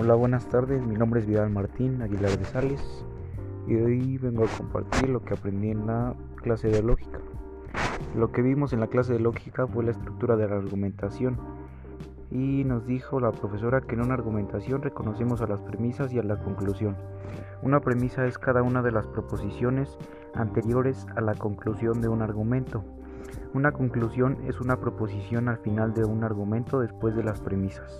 Hola, buenas tardes. Mi nombre es Vidal Martín Aguilar de Sales y hoy vengo a compartir lo que aprendí en la clase de lógica. Lo que vimos en la clase de lógica fue la estructura de la argumentación y nos dijo la profesora que en una argumentación reconocemos a las premisas y a la conclusión. Una premisa es cada una de las proposiciones anteriores a la conclusión de un argumento. Una conclusión es una proposición al final de un argumento después de las premisas.